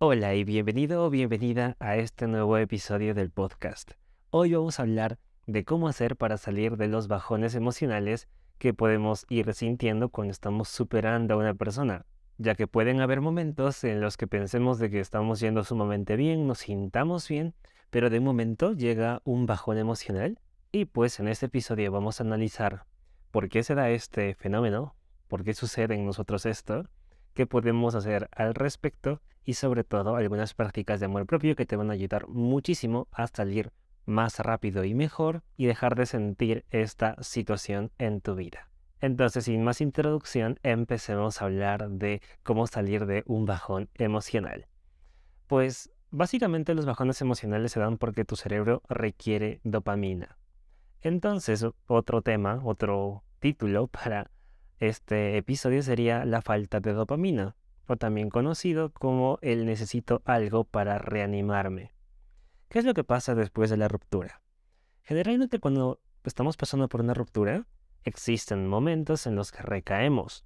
Hola y bienvenido o bienvenida a este nuevo episodio del podcast. Hoy vamos a hablar de cómo hacer para salir de los bajones emocionales que podemos ir sintiendo cuando estamos superando a una persona, ya que pueden haber momentos en los que pensemos de que estamos yendo sumamente bien, nos sintamos bien, pero de un momento llega un bajón emocional y pues en este episodio vamos a analizar por qué se da este fenómeno, por qué sucede en nosotros esto, qué podemos hacer al respecto y sobre todo algunas prácticas de amor propio que te van a ayudar muchísimo a salir más rápido y mejor y dejar de sentir esta situación en tu vida. Entonces, sin más introducción, empecemos a hablar de cómo salir de un bajón emocional. Pues básicamente los bajones emocionales se dan porque tu cerebro requiere dopamina. Entonces, otro tema, otro título para este episodio sería la falta de dopamina, o también conocido como el necesito algo para reanimarme. ¿Qué es lo que pasa después de la ruptura? Generalmente cuando estamos pasando por una ruptura, existen momentos en los que recaemos.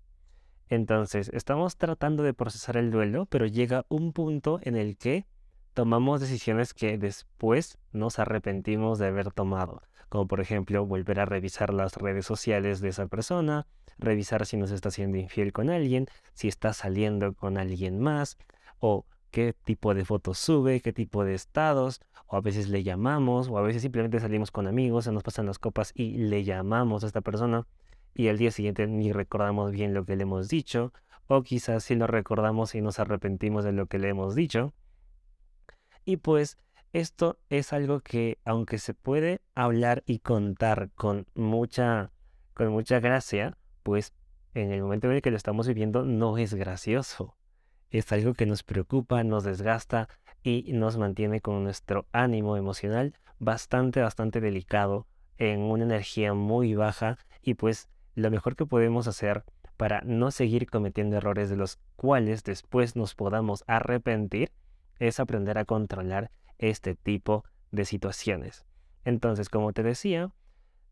Entonces, estamos tratando de procesar el duelo, pero llega un punto en el que tomamos decisiones que después nos arrepentimos de haber tomado, como por ejemplo volver a revisar las redes sociales de esa persona, revisar si nos está siendo infiel con alguien, si está saliendo con alguien más, o qué tipo de fotos sube, qué tipo de estados, o a veces le llamamos, o a veces simplemente salimos con amigos, se nos pasan las copas y le llamamos a esta persona y al día siguiente ni recordamos bien lo que le hemos dicho, o quizás si lo recordamos y nos arrepentimos de lo que le hemos dicho. Y pues esto es algo que aunque se puede hablar y contar con mucha con mucha gracia, pues en el momento en el que lo estamos viviendo no es gracioso. Es algo que nos preocupa, nos desgasta y nos mantiene con nuestro ánimo emocional bastante, bastante delicado, en una energía muy baja y pues lo mejor que podemos hacer para no seguir cometiendo errores de los cuales después nos podamos arrepentir es aprender a controlar este tipo de situaciones. Entonces, como te decía,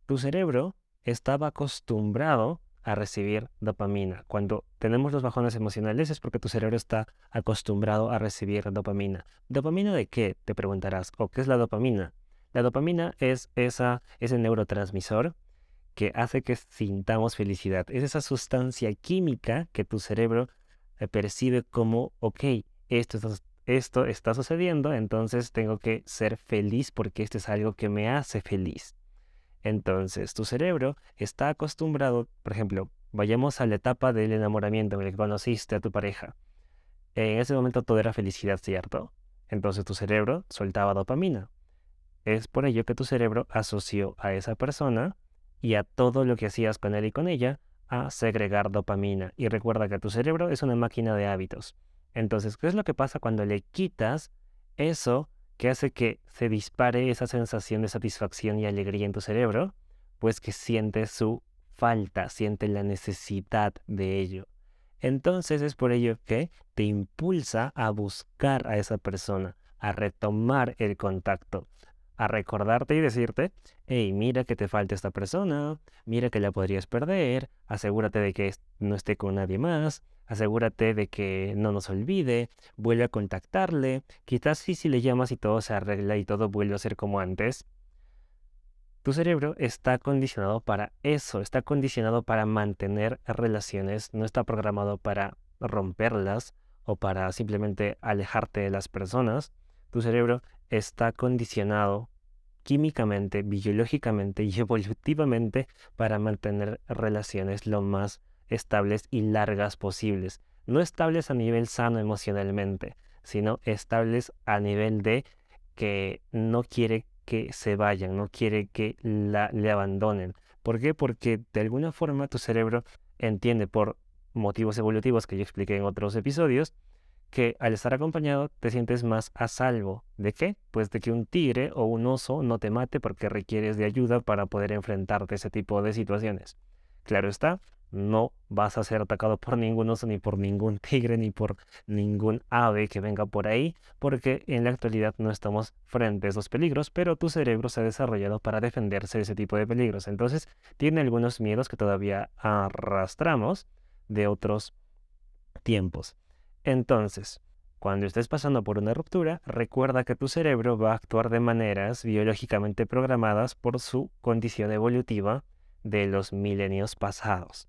tu cerebro estaba acostumbrado a recibir dopamina. Cuando tenemos los bajones emocionales es porque tu cerebro está acostumbrado a recibir dopamina. ¿Dopamina de qué? Te preguntarás. ¿O qué es la dopamina? La dopamina es ese neurotransmisor que hace que sintamos felicidad. Es esa sustancia química que tu cerebro eh, percibe como, ok, esto está sucediendo, entonces tengo que ser feliz porque esto es algo que me hace feliz. Entonces, tu cerebro está acostumbrado, por ejemplo, vayamos a la etapa del enamoramiento en el que conociste a tu pareja. En ese momento todo era felicidad, ¿cierto? Entonces tu cerebro soltaba dopamina. Es por ello que tu cerebro asoció a esa persona y a todo lo que hacías con él y con ella a segregar dopamina. Y recuerda que tu cerebro es una máquina de hábitos. Entonces, ¿qué es lo que pasa cuando le quitas eso que hace que se dispare esa sensación de satisfacción y alegría en tu cerebro, pues que siente su falta, siente la necesidad de ello. Entonces es por ello que te impulsa a buscar a esa persona, a retomar el contacto, a recordarte y decirte, hey, mira que te falta esta persona, mira que la podrías perder, asegúrate de que no esté con nadie más, asegúrate de que no nos olvide, vuelve a contactarle, quizás sí si le llamas y todo se arregla y todo vuelve a ser como antes. Tu cerebro está condicionado para eso, está condicionado para mantener relaciones, no está programado para romperlas o para simplemente alejarte de las personas. Tu cerebro está condicionado químicamente, biológicamente y evolutivamente para mantener relaciones lo más estables y largas posibles. No estables a nivel sano emocionalmente, sino estables a nivel de que no quiere que se vayan, no quiere que la, le abandonen. ¿Por qué? Porque de alguna forma tu cerebro entiende por motivos evolutivos que yo expliqué en otros episodios, que al estar acompañado te sientes más a salvo. ¿De qué? Pues de que un tigre o un oso no te mate porque requieres de ayuda para poder enfrentarte a ese tipo de situaciones. Claro está, no vas a ser atacado por ningún oso, ni por ningún tigre, ni por ningún ave que venga por ahí, porque en la actualidad no estamos frente a esos peligros, pero tu cerebro se ha desarrollado para defenderse de ese tipo de peligros. Entonces, tiene algunos miedos que todavía arrastramos de otros tiempos. Entonces, Cuando estés pasando por una ruptura, recuerda que tu cerebro va a actuar de maneras biológicamente programadas por su condición evolutiva de los milenios pasados.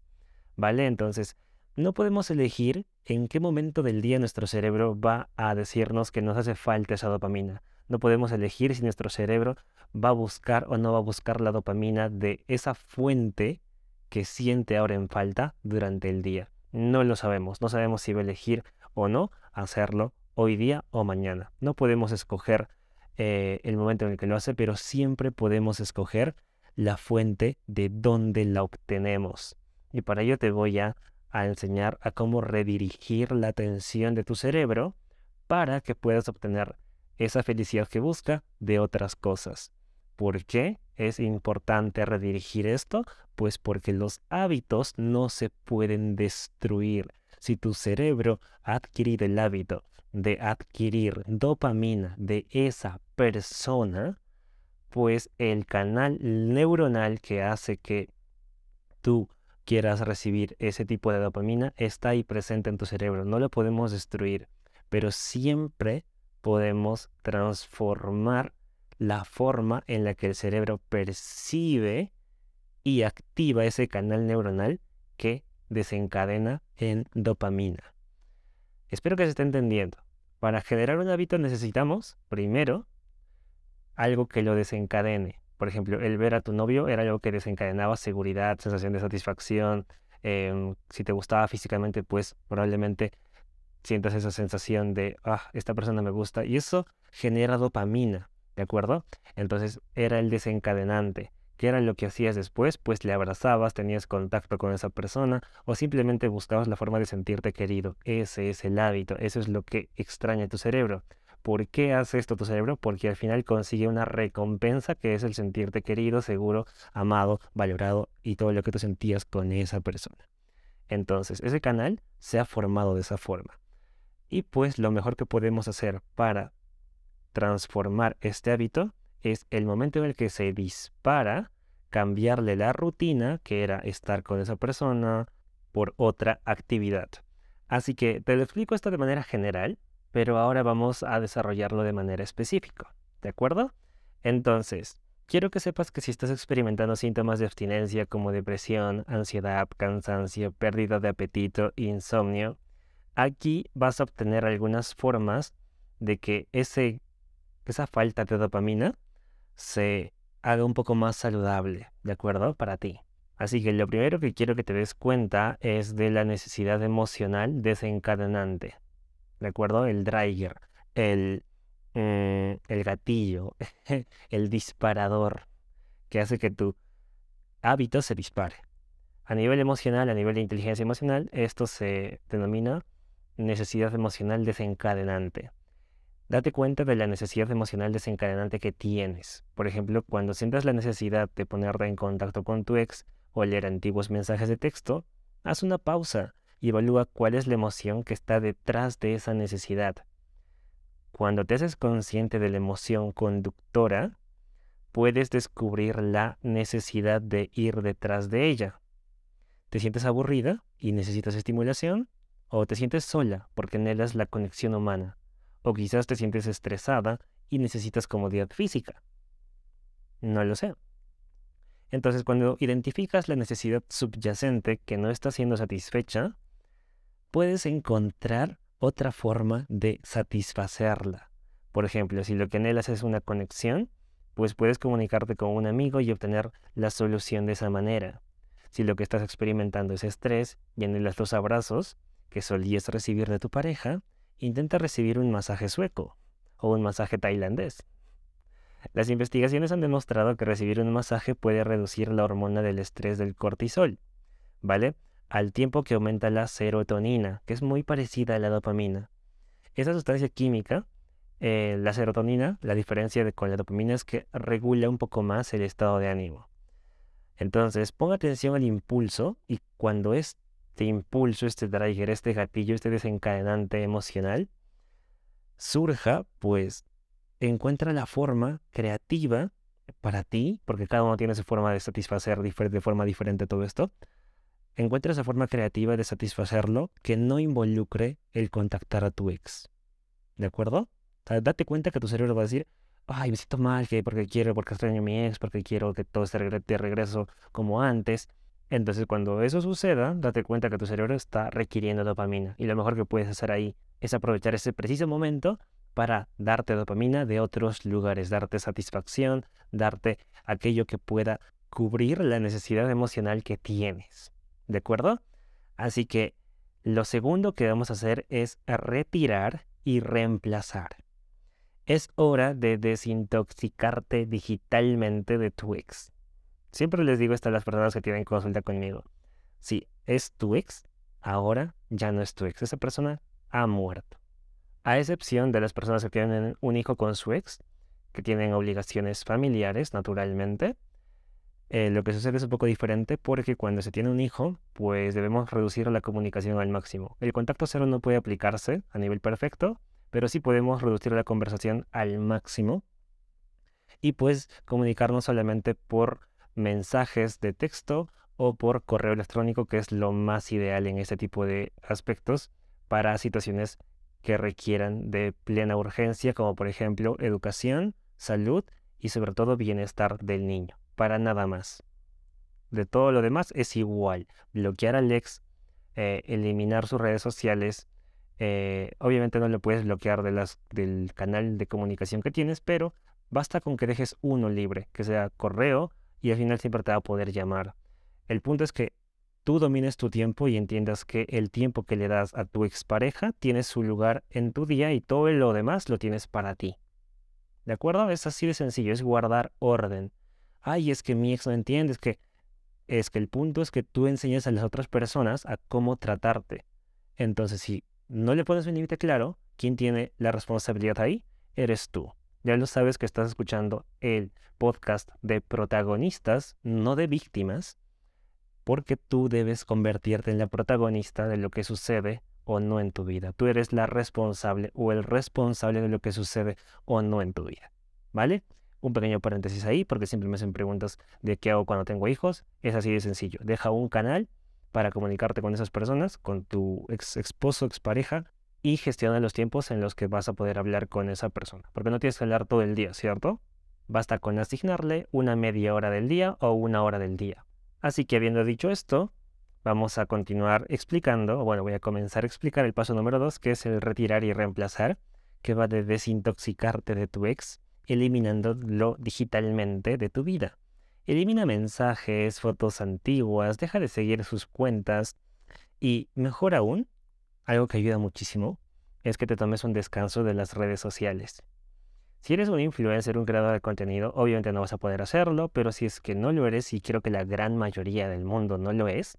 ¿Vale? Entonces, no podemos elegir en qué momento del día nuestro cerebro va a decirnos que nos hace falta esa dopamina. No podemos elegir si nuestro cerebro va a buscar o no va a buscar la dopamina de esa fuente que siente ahora en falta durante el día. No lo sabemos, no sabemos si va a elegir o no hacerlo hoy día o mañana. No podemos escoger eh, el momento en el que lo hace, pero siempre podemos escoger la fuente de donde la obtenemos. Y para ello te voy a, a enseñar a cómo redirigir la atención de tu cerebro para que puedas obtener esa felicidad que busca de otras cosas. ¿Por qué es importante redirigir esto? Pues porque los hábitos no se pueden destruir. Si tu cerebro ha adquirido el hábito de adquirir dopamina de esa persona, pues el canal neuronal que hace que tú quieras recibir ese tipo de dopamina está ahí presente en tu cerebro. No lo podemos destruir, pero siempre podemos transformar la forma en la que el cerebro percibe y activa ese canal neuronal que desencadena en dopamina. Espero que se esté entendiendo. Para generar un hábito necesitamos, primero, algo que lo desencadene. Por ejemplo, el ver a tu novio era algo que desencadenaba seguridad, sensación de satisfacción. Em, si te gustaba físicamente, pues probablemente sientas esa sensación de, ah, esta persona me gusta. Y eso genera dopamina, ¿de acuerdo? Entonces era el desencadenante. ¿Qué era lo que hacías después? Pues le abrazabas, tenías contacto con esa persona o simplemente buscabas la forma de sentirte querido. Ese es el hábito, eso es lo que extraña tu cerebro. ¿Por qué hace esto tu cerebro? Porque al final consigue una recompensa que es el sentirte querido, seguro, amado, valorado y todo lo que tú sentías con esa persona. Entonces, ese canal se ha formado de esa forma. Y pues lo mejor que podemos hacer para transformar este hábito es el momento en el que se dispara, cambiarle la rutina, que era estar con esa persona, por otra actividad. Así que te lo explico esto de manera general, pero ahora vamos a desarrollarlo de manera específica, ¿de acuerdo? Entonces, quiero que sepas que si estás experimentando síntomas de abstinencia como depresión, ansiedad, cansancio, pérdida de apetito, insomnio, aquí vas a obtener algunas formas de que ese, esa falta de dopamina se haga un poco más saludable, ¿de acuerdo? Para ti. Así que lo primero que quiero que te des cuenta es de la necesidad emocional desencadenante. ¿de acuerdo? El dragger, el, mm, el gatillo, el disparador, que hace que tu hábito se dispare. A nivel emocional, a nivel de inteligencia emocional, esto se denomina necesidad emocional desencadenante. Date cuenta de la necesidad emocional desencadenante que tienes. Por ejemplo, cuando sientas la necesidad de ponerte en contacto con tu ex o leer antiguos mensajes de texto, haz una pausa y evalúa cuál es la emoción que está detrás de esa necesidad. Cuando te haces consciente de la emoción conductora, puedes descubrir la necesidad de ir detrás de ella. ¿Te sientes aburrida y necesitas estimulación? ¿O te sientes sola porque anhelas la conexión humana? ¿O quizás te sientes estresada y necesitas comodidad física? No lo sé. Entonces, cuando identificas la necesidad subyacente que no está siendo satisfecha, puedes encontrar otra forma de satisfacerla. Por ejemplo, si lo que anhelas es una conexión, pues puedes comunicarte con un amigo y obtener la solución de esa manera. Si lo que estás experimentando es estrés y anhelas los abrazos que solías recibir de tu pareja, intenta recibir un masaje sueco o un masaje tailandés. Las investigaciones han demostrado que recibir un masaje puede reducir la hormona del estrés del cortisol, ¿vale? al tiempo que aumenta la serotonina, que es muy parecida a la dopamina. Esa sustancia química, eh, la serotonina, la diferencia con la dopamina es que regula un poco más el estado de ánimo. Entonces, ponga atención al impulso y cuando este impulso, este trigger, este gatillo, este desencadenante emocional surja, pues encuentra la forma creativa para ti, porque cada uno tiene su forma de satisfacer de forma diferente todo esto, encuentra esa forma creativa de satisfacerlo que no involucre el contactar a tu ex. ¿De acuerdo? O sea, date cuenta que tu cerebro va a decir, ay, me siento mal, que porque quiero, porque extraño a mi ex, porque quiero que todo esté de regreso como antes. Entonces, cuando eso suceda, date cuenta que tu cerebro está requiriendo dopamina. Y lo mejor que puedes hacer ahí es aprovechar ese preciso momento para darte dopamina de otros lugares, darte satisfacción, darte aquello que pueda cubrir la necesidad emocional que tienes. ¿De acuerdo? Así que lo segundo que vamos a hacer es retirar y reemplazar. Es hora de desintoxicarte digitalmente de tu ex. Siempre les digo esto a las personas que tienen consulta conmigo. Si es tu ex, ahora ya no es tu ex. Esa persona ha muerto. A excepción de las personas que tienen un hijo con su ex, que tienen obligaciones familiares, naturalmente, eh, lo que sucede es un poco diferente porque cuando se tiene un hijo, pues debemos reducir la comunicación al máximo. El contacto cero no puede aplicarse a nivel perfecto, pero sí podemos reducir la conversación al máximo y pues comunicarnos solamente por mensajes de texto o por correo electrónico, que es lo más ideal en este tipo de aspectos para situaciones que requieran de plena urgencia, como por ejemplo educación, salud y sobre todo bienestar del niño para nada más. De todo lo demás es igual. Bloquear al ex, eh, eliminar sus redes sociales. Eh, obviamente no lo puedes bloquear del canal de comunicación que tienes, pero basta con que dejes uno libre, que sea correo, y al final siempre te va a poder llamar. El punto es que tú domines tu tiempo y entiendas que el tiempo que le das a tu expareja tiene su lugar en tu día y todo lo demás lo tienes para ti. ¿De acuerdo? Es así de sencillo, es guardar orden ay, es que mi ex no entiende, es que, es que el punto es que tú enseñas a las otras personas a cómo tratarte. Entonces, si no le pones un límite claro, ¿quién tiene la responsabilidad ahí? Eres tú. Ya lo sabes que estás escuchando el podcast de protagonistas, no de víctimas, porque tú debes convertirte en la protagonista de lo que sucede o no en tu vida. Tú eres la responsable o el responsable de lo que sucede o no en tu vida. ¿Vale? Un pequeño paréntesis ahí, porque siempre me hacen preguntas de qué hago cuando tengo hijos. Es así de sencillo. Deja un canal para comunicarte con esas personas, con tu ex esposo, expareja, y gestiona los tiempos en los que vas a poder hablar con esa persona. Porque no tienes que hablar todo el día, ¿cierto? Basta con asignarle una media hora del día o una hora del día. Así que habiendo dicho esto, vamos a continuar explicando, bueno, voy a comenzar a explicar el paso número dos, que es el retirar y reemplazar, que va de desintoxicarte de tu ex eliminándolo digitalmente de tu vida. Elimina mensajes, fotos antiguas, deja de seguir sus cuentas y, mejor aún, algo que ayuda muchísimo, es que te tomes un descanso de las redes sociales. Si eres un influencer, un creador de contenido, obviamente no vas a poder hacerlo, pero si es que no lo eres, y creo que la gran mayoría del mundo no lo es,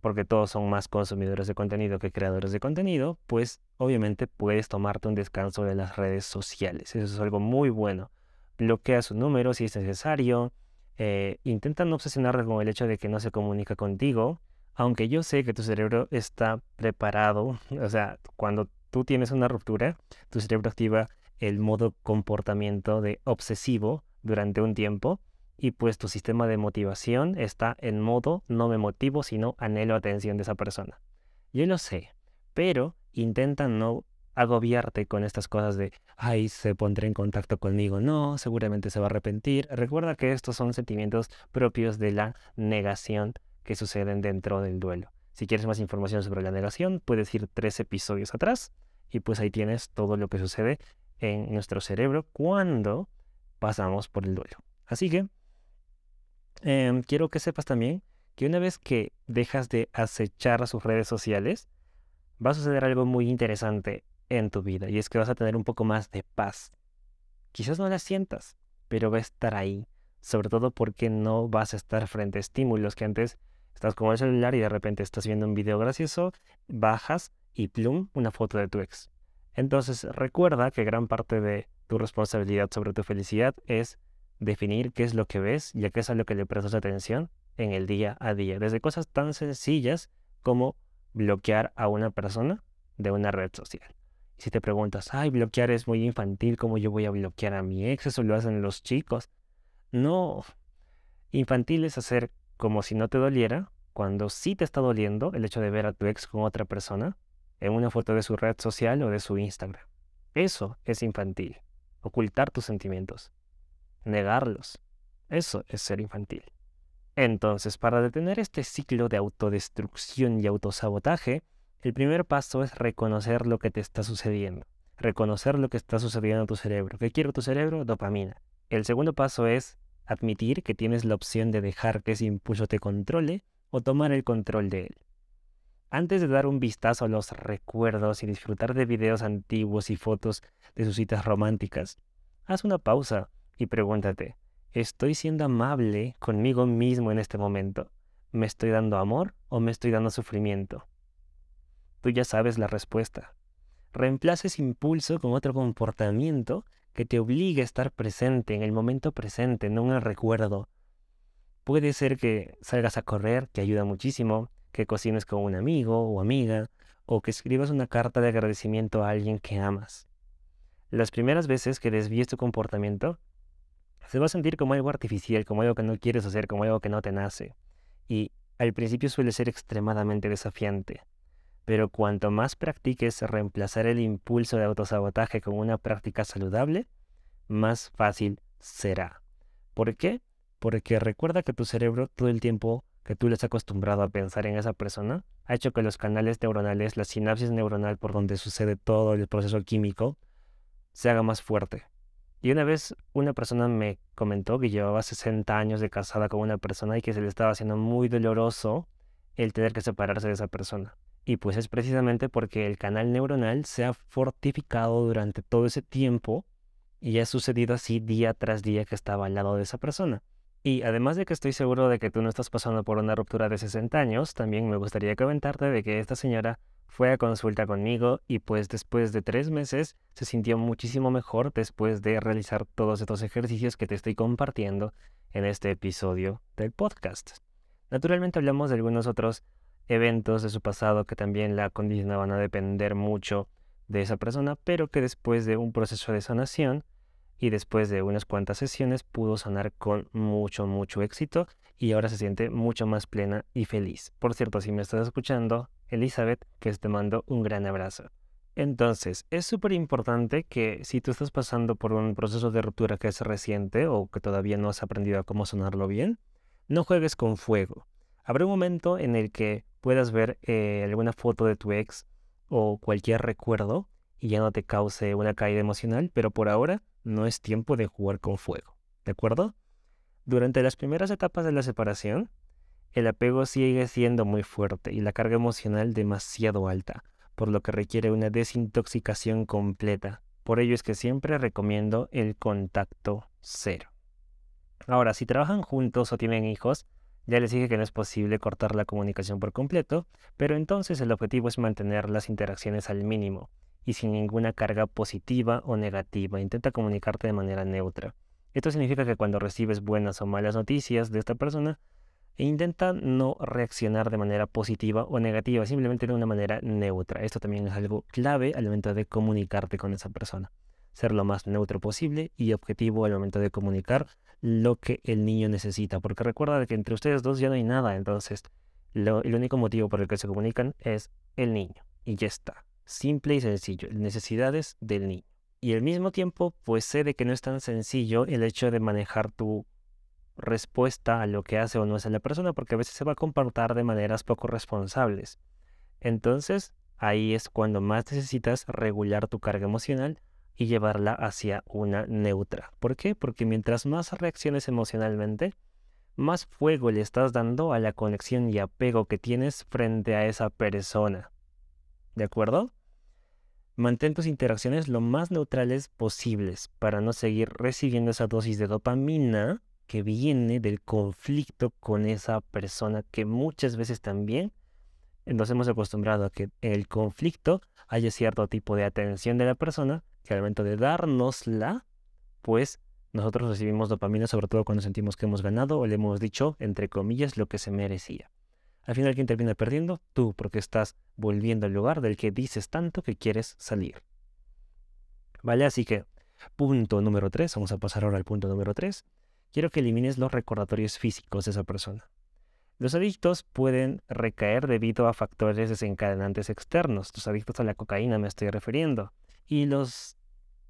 porque todos son más consumidores de contenido que creadores de contenido, pues obviamente puedes tomarte un descanso de las redes sociales. Eso es algo muy bueno. Bloquea su número si es necesario. Eh, intenta no obsesionarte con el hecho de que no se comunica contigo, aunque yo sé que tu cerebro está preparado. O sea, cuando tú tienes una ruptura, tu cerebro activa el modo comportamiento de obsesivo durante un tiempo y pues tu sistema de motivación está en modo no me motivo, sino anhelo atención de esa persona. Yo lo sé, pero intenta no agobiarte con estas cosas de, ay, se pondrá en contacto conmigo. No, seguramente se va a arrepentir. Recuerda que estos son sentimientos propios de la negación que suceden dentro del duelo. Si quieres más información sobre la negación, puedes ir tres episodios atrás y pues ahí tienes todo lo que sucede en nuestro cerebro cuando pasamos por el duelo. Así que Em, quiero que sepas también que una vez que dejas de acechar a sus redes sociales, va a suceder algo muy interesante en tu vida y es que vas a tener un poco más de paz. Quizás no la sientas, pero va a estar ahí, sobre todo porque no vas a estar frente a estímulos que antes estás con el celular y de repente estás viendo un video gracioso, bajas y plum, una foto de tu ex. Entonces recuerda que gran parte de tu responsabilidad sobre tu felicidad es definir qué es lo que ves y a qué es a lo que le prestas atención en el día a día. Desde cosas tan sencillas como bloquear a una persona de una red social. Si te preguntas, ay, bloquear es muy infantil, ¿cómo yo voy a bloquear a mi ex? Eso lo hacen los chicos. No, infantil es hacer como si no te doliera, cuando sí te está doliendo el hecho de ver a tu ex con otra persona, en una foto de su red social o de su Instagram. Eso es infantil. Ocultar tus sentimientos. Negarlos. Eso es ser infantil. Entonces, para detener este ciclo de autodestrucción y autosabotaje, el primer paso es reconocer lo que te está sucediendo. Reconocer lo que está sucediendo en tu cerebro. ¿Qué quiere tu cerebro? Dopamina. El segundo paso es admitir que tienes la opción de dejar que ese impulso te controle o tomar el control de él. Antes de dar un vistazo a los recuerdos y disfrutar de videos antiguos y fotos de sus citas románticas, haz una pausa y pregúntate, ¿estoy siendo amable conmigo mismo en este momento? ¿Me estoy dando amor o me estoy dando sufrimiento? Tú ya sabes la respuesta. Reemplaza ese impulso con otro comportamiento que te obligue a estar presente en el momento presente, no en el recuerdo. Puede ser que salgas a correr, que ayuda muchísimo, que cocines con un amigo o amiga, o que escribas una carta de agradecimiento a alguien que amas. Las primeras veces que desvíes tu comportamiento, se va a sentir como algo artificial, como algo que no quieres hacer, como algo que no te nace. Y al principio suele ser extremadamente desafiante. Pero cuanto más practiques reemplazar el impulso de autosabotaje con una práctica saludable, más fácil será. ¿Por qué? Porque recuerda que tu cerebro todo el tiempo que tú le has acostumbrado a pensar en esa persona ha hecho que los canales neuronales, la sinapsis neuronal por donde sucede todo el proceso químico, se haga más fuerte. Y una vez una persona me comentó que llevaba 60 años de casada con una persona y que se le estaba haciendo muy doloroso el tener que separarse de esa persona. Y pues es precisamente porque el canal neuronal se ha fortificado durante todo ese tiempo y ha sucedido así día tras día que estaba al lado de esa persona. Y además de que estoy seguro de que tú no estás pasando por una ruptura de 60 años, también me gustaría comentarte de que esta señora fue a consulta conmigo y pues después de tres meses se sintió muchísimo mejor después de realizar todos estos ejercicios que te estoy compartiendo en este episodio del podcast. Naturalmente hablamos de algunos otros eventos de su pasado que también la condicionaban a depender mucho de esa persona, pero que después de un proceso de sanación y después de unas cuantas sesiones pudo sanar con mucho, mucho éxito y ahora se siente mucho más plena y feliz. Por cierto, si me estás escuchando, Elizabeth, que te mando un gran abrazo. Entonces, es súper importante que si tú estás pasando por un proceso de ruptura que es reciente o que todavía no has aprendido a cómo sonarlo bien, no juegues con fuego. Habrá un momento en el que puedas ver eh, alguna foto de tu ex o cualquier recuerdo y ya no te cause una caída emocional, pero por ahora no es tiempo de jugar con fuego, ¿de acuerdo? Durante las primeras etapas de la separación, el apego sigue siendo muy fuerte y la carga emocional demasiado alta, por lo que requiere una desintoxicación completa. Por ello es que siempre recomiendo el contacto cero. Ahora, si trabajan juntos o tienen hijos, ya les dije que no es posible cortar la comunicación por completo, pero entonces el objetivo es mantener las interacciones al mínimo y sin ninguna carga positiva o negativa. Intenta comunicarte de manera neutra. Esto significa que cuando recibes buenas o malas noticias de esta persona, intenta no reaccionar de manera positiva o negativa, simplemente de una manera neutra. Esto también es algo clave al momento de comunicarte con esa persona. Ser lo más neutro posible y objetivo al momento de comunicar lo que el niño necesita. Porque recuerda que entre ustedes dos ya no hay nada, entonces el único motivo por el que se comunican es el niño. Y ya está simple y sencillo, necesidades del niño. Y al mismo tiempo, pues sé de que no es tan sencillo el hecho de manejar tu respuesta a lo que hace o no hace la persona, porque a veces se va a comportar de maneras poco responsables. Entonces, ahí es cuando más necesitas regular tu carga emocional y llevarla hacia una neutra. ¿Por qué? Porque mientras más reacciones emocionalmente, más fuego le estás dando a la conexión y apego que tienes frente a esa persona. ¿De acuerdo? Mantén tus interacciones lo más neutrales posibles para no seguir recibiendo esa dosis de dopamina que viene del conflicto con esa persona que muchas veces también nos hemos acostumbrado a que el conflicto haya cierto tipo de atención de la persona que al momento de dárnosla, pues nosotros recibimos dopamina sobre todo cuando sentimos que hemos ganado o le hemos dicho, entre comillas, lo que se merecía. Al final, ¿quién termina perdiendo? Tú, porque estás volviendo al lugar del que dices tanto que quieres salir. ¿Vale? Así que, punto número 3, vamos a pasar ahora al punto número 3. Quiero que elimines los recordatorios físicos de esa persona. Los adictos pueden recaer debido a factores desencadenantes externos. Los adictos a la cocaína me estoy refiriendo. Y los,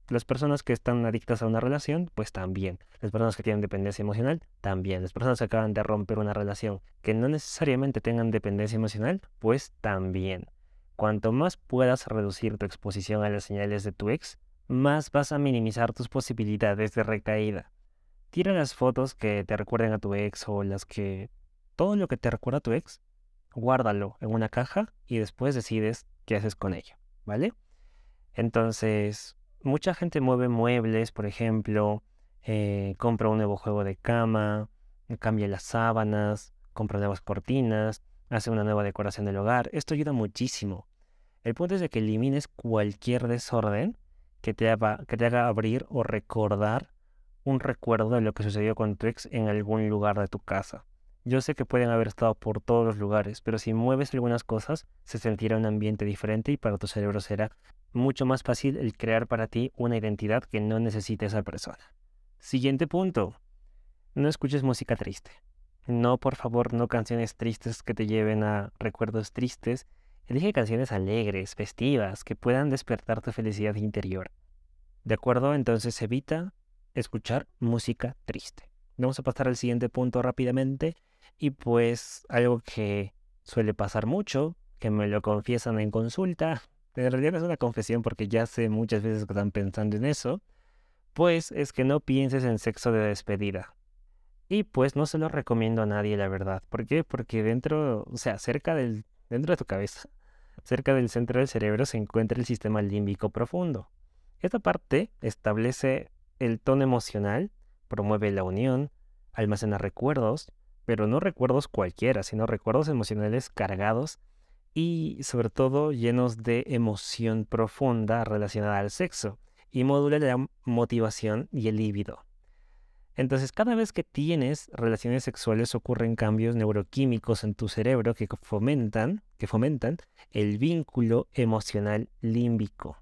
las personas que están adictas a una relación, pues también. Las personas que tienen dependencia emocional, también. Las personas que acaban de romper una relación que no necesariamente tengan dependencia emocional, pues también. Cuanto más puedas reducir tu exposición a las señales de tu ex, más vas a minimizar tus posibilidades de recaída. Tira las fotos que te recuerden a tu ex o las que... Todo lo que te recuerda a tu ex, guárdalo en una caja y después decides qué haces con ello, ¿vale? Entonces, mucha gente mueve muebles, por ejemplo, eh, compra un nuevo juego de cama, cambia las sábanas, compra nuevas cortinas, hace una nueva decoración del hogar. Esto ayuda muchísimo. El punto es de que elimines cualquier desorden que te, que te haga abrir o recordar un recuerdo de lo que sucedió con tu ex en algún lugar de tu casa. Yo sé que pueden haber estado por todos los lugares, pero si mueves algunas cosas, se sentirá un ambiente diferente y para tu cerebro será mucho más fácil el crear para ti una identidad que no necesite esa persona. Siguiente punto. No escuches música triste. No, por favor, no canciones tristes que te lleven a recuerdos tristes Elige canciones alegres, festivas, que puedan despertar tu felicidad interior. ¿De acuerdo? Entonces evita escuchar música triste. Vamos a pasar al siguiente punto rápidamente. Y pues algo que suele pasar mucho, que me lo confiesan en consulta, en realidad es una confesión porque ya sé muchas veces que están pensando en eso, pues es que no pienses en sexo de despedida. Y pues no se lo recomiendo a nadie, la verdad. ¿Por qué? Porque dentro, o sea, cerca del, dentro de tu cabeza, Cerca del centro del cerebro se encuentra el sistema límbico profundo. Esta parte establece el tono emocional, promueve la unión, almacena recuerdos, pero no recuerdos cualquiera, sino recuerdos emocionales cargados y sobre todo llenos de emoción profunda relacionada al sexo, y modula la motivación y el líbido. Entonces, cada vez que tienes relaciones sexuales ocurren cambios neuroquímicos en tu cerebro que fomentan, que fomentan el vínculo emocional límbico.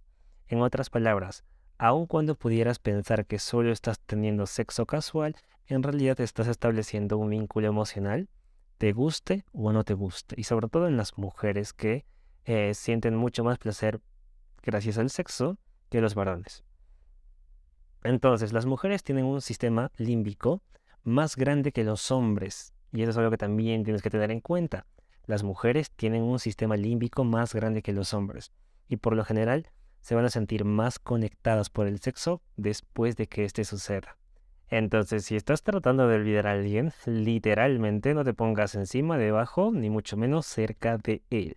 En otras palabras, aun cuando pudieras pensar que solo estás teniendo sexo casual, en realidad estás estableciendo un vínculo emocional, te guste o no te guste, y sobre todo en las mujeres que eh, sienten mucho más placer gracias al sexo que los varones. Entonces, las mujeres tienen un sistema límbico más grande que los hombres. Y eso es algo que también tienes que tener en cuenta. Las mujeres tienen un sistema límbico más grande que los hombres. Y por lo general se van a sentir más conectadas por el sexo después de que éste suceda. Entonces, si estás tratando de olvidar a alguien, literalmente no te pongas encima, debajo, ni mucho menos cerca de él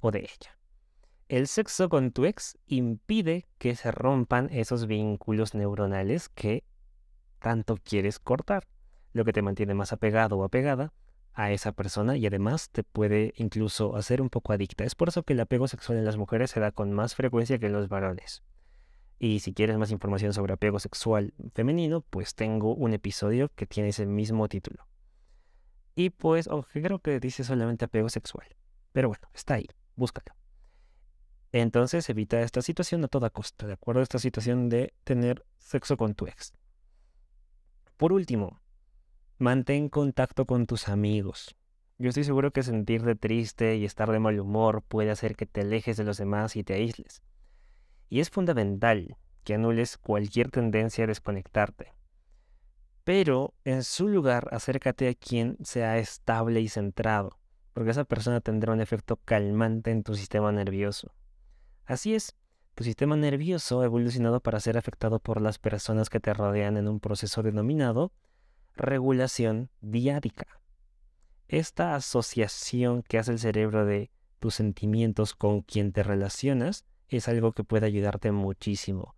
o de ella. El sexo con tu ex impide que se rompan esos vínculos neuronales que tanto quieres cortar, lo que te mantiene más apegado o apegada a esa persona y además te puede incluso hacer un poco adicta. Es por eso que el apego sexual en las mujeres se da con más frecuencia que en los varones. Y si quieres más información sobre apego sexual femenino, pues tengo un episodio que tiene ese mismo título. Y pues, aunque creo que dice solamente apego sexual. Pero bueno, está ahí, búscalo. Entonces evita esta situación a toda costa, ¿de acuerdo? Esta situación de tener sexo con tu ex. Por último, mantén contacto con tus amigos. Yo estoy seguro que sentirte triste y estar de mal humor puede hacer que te alejes de los demás y te aísles. Y es fundamental que anules cualquier tendencia a desconectarte. Pero en su lugar acércate a quien sea estable y centrado, porque esa persona tendrá un efecto calmante en tu sistema nervioso. Así es, tu sistema nervioso ha evolucionado para ser afectado por las personas que te rodean en un proceso denominado regulación diádica. Esta asociación que hace el cerebro de tus sentimientos con quien te relacionas es algo que puede ayudarte muchísimo.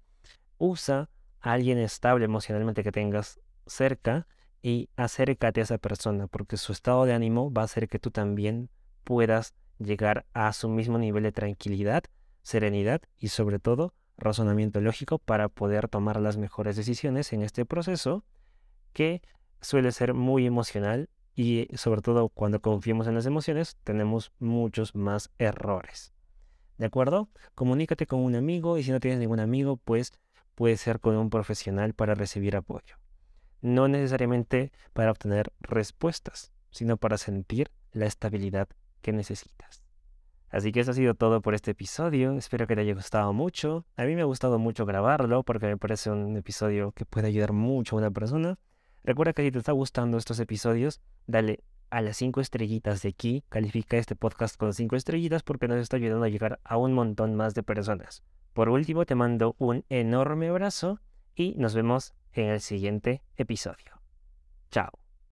Usa a alguien estable emocionalmente que tengas cerca y acércate a esa persona porque su estado de ánimo va a hacer que tú también puedas llegar a su mismo nivel de tranquilidad serenidad y sobre todo razonamiento lógico para poder tomar las mejores decisiones en este proceso que suele ser muy emocional y sobre todo cuando confiamos en las emociones tenemos muchos más errores. ¿De acuerdo? Comunícate con un amigo y si no tienes ningún amigo pues puede ser con un profesional para recibir apoyo. No necesariamente para obtener respuestas, sino para sentir la estabilidad que necesitas. Así que eso ha sido todo por este episodio. Espero que te haya gustado mucho. A mí me ha gustado mucho grabarlo porque me parece un episodio que puede ayudar mucho a una persona. Recuerda que si te está gustando estos episodios, dale a las 5 estrellitas de aquí. Califica este podcast con 5 estrellitas porque nos está ayudando a llegar a un montón más de personas. Por último, te mando un enorme abrazo y nos vemos en el siguiente episodio. Chao.